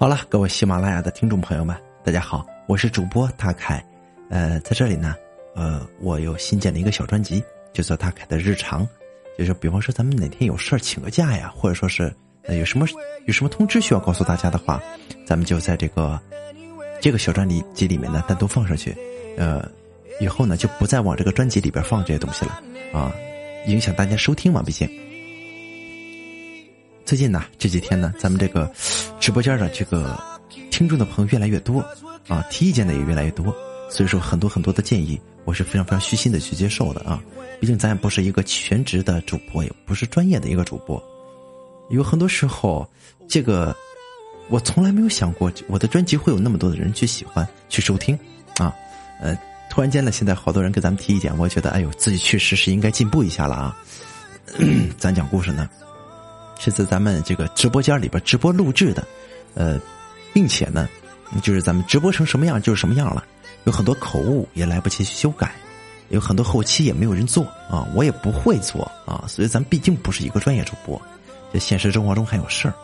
好了，各位喜马拉雅的听众朋友们，大家好，我是主播大凯。呃，在这里呢，呃，我有新建了一个小专辑，就叫大凯的日常。就是比方说，咱们哪天有事儿请个假呀，或者说是有什么有什么通知需要告诉大家的话，咱们就在这个这个小专辑里面呢单独放上去。呃，以后呢就不再往这个专辑里边放这些东西了啊，影响大家收听嘛，毕竟。最近呢，这几天呢，咱们这个直播间的这个听众的朋友越来越多，啊，提意见的也越来越多，所以说很多很多的建议，我是非常非常虚心的去接受的啊。毕竟咱也不是一个全职的主播，也不是专业的一个主播，有很多时候，这个我从来没有想过我的专辑会有那么多的人去喜欢去收听，啊，呃，突然间呢，现在好多人给咱们提意见，我觉得哎呦，自己确实是应该进步一下了啊。咱讲故事呢。是在咱们这个直播间里边直播录制的，呃，并且呢，就是咱们直播成什么样就是什么样了。有很多口误也来不及修改，有很多后期也没有人做啊，我也不会做啊，所以咱毕竟不是一个专业主播，这现实生活中还有事儿，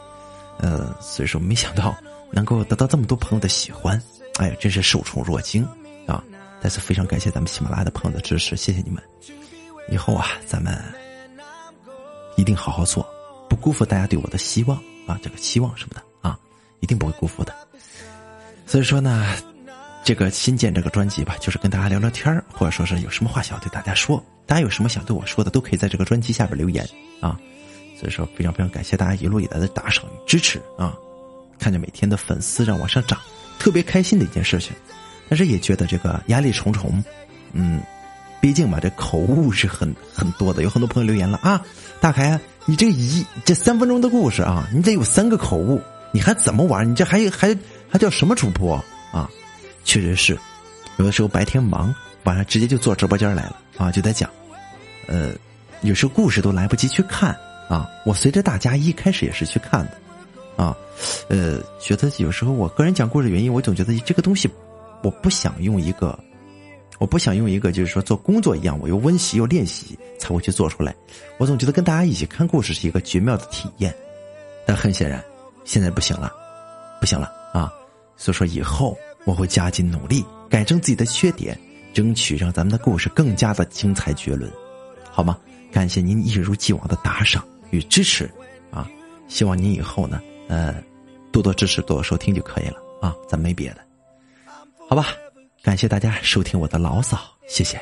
呃，所以说没想到能够得到这么多朋友的喜欢，哎呀，真是受宠若惊啊！再次非常感谢咱们喜马拉雅的朋友的支持，谢谢你们。以后啊，咱们一定好好做。辜负大家对我的希望啊，这个期望什么的啊，一定不会辜负的。所以说呢，这个新建这个专辑吧，就是跟大家聊聊天或者说是有什么话想要对大家说，大家有什么想对我说的，都可以在这个专辑下边留言啊。所以说，非常非常感谢大家一路以来的打赏与支持啊！看着每天的粉丝让往上涨，特别开心的一件事情，但是也觉得这个压力重重。嗯，毕竟吧，这口误是很很多的，有很多朋友留言了啊，大凯。你这一这三分钟的故事啊，你得有三个口误，你还怎么玩？你这还还还叫什么主播啊？确实是，有的时候白天忙，晚上直接就坐直播间来了啊，就在讲，呃，有时候故事都来不及去看啊。我随着大家一开始也是去看的，啊，呃，觉得有时候我个人讲故事原因，我总觉得这个东西，我不想用一个。我不想用一个就是说做工作一样，我又温习又练习才会去做出来。我总觉得跟大家一起看故事是一个绝妙的体验，但很显然现在不行了，不行了啊！所以说以后我会加紧努力改正自己的缺点，争取让咱们的故事更加的精彩绝伦，好吗？感谢您一如既往的打赏与支持啊！希望您以后呢，呃，多多支持，多多收听就可以了啊！咱没别的，好吧？感谢大家收听我的牢骚谢谢。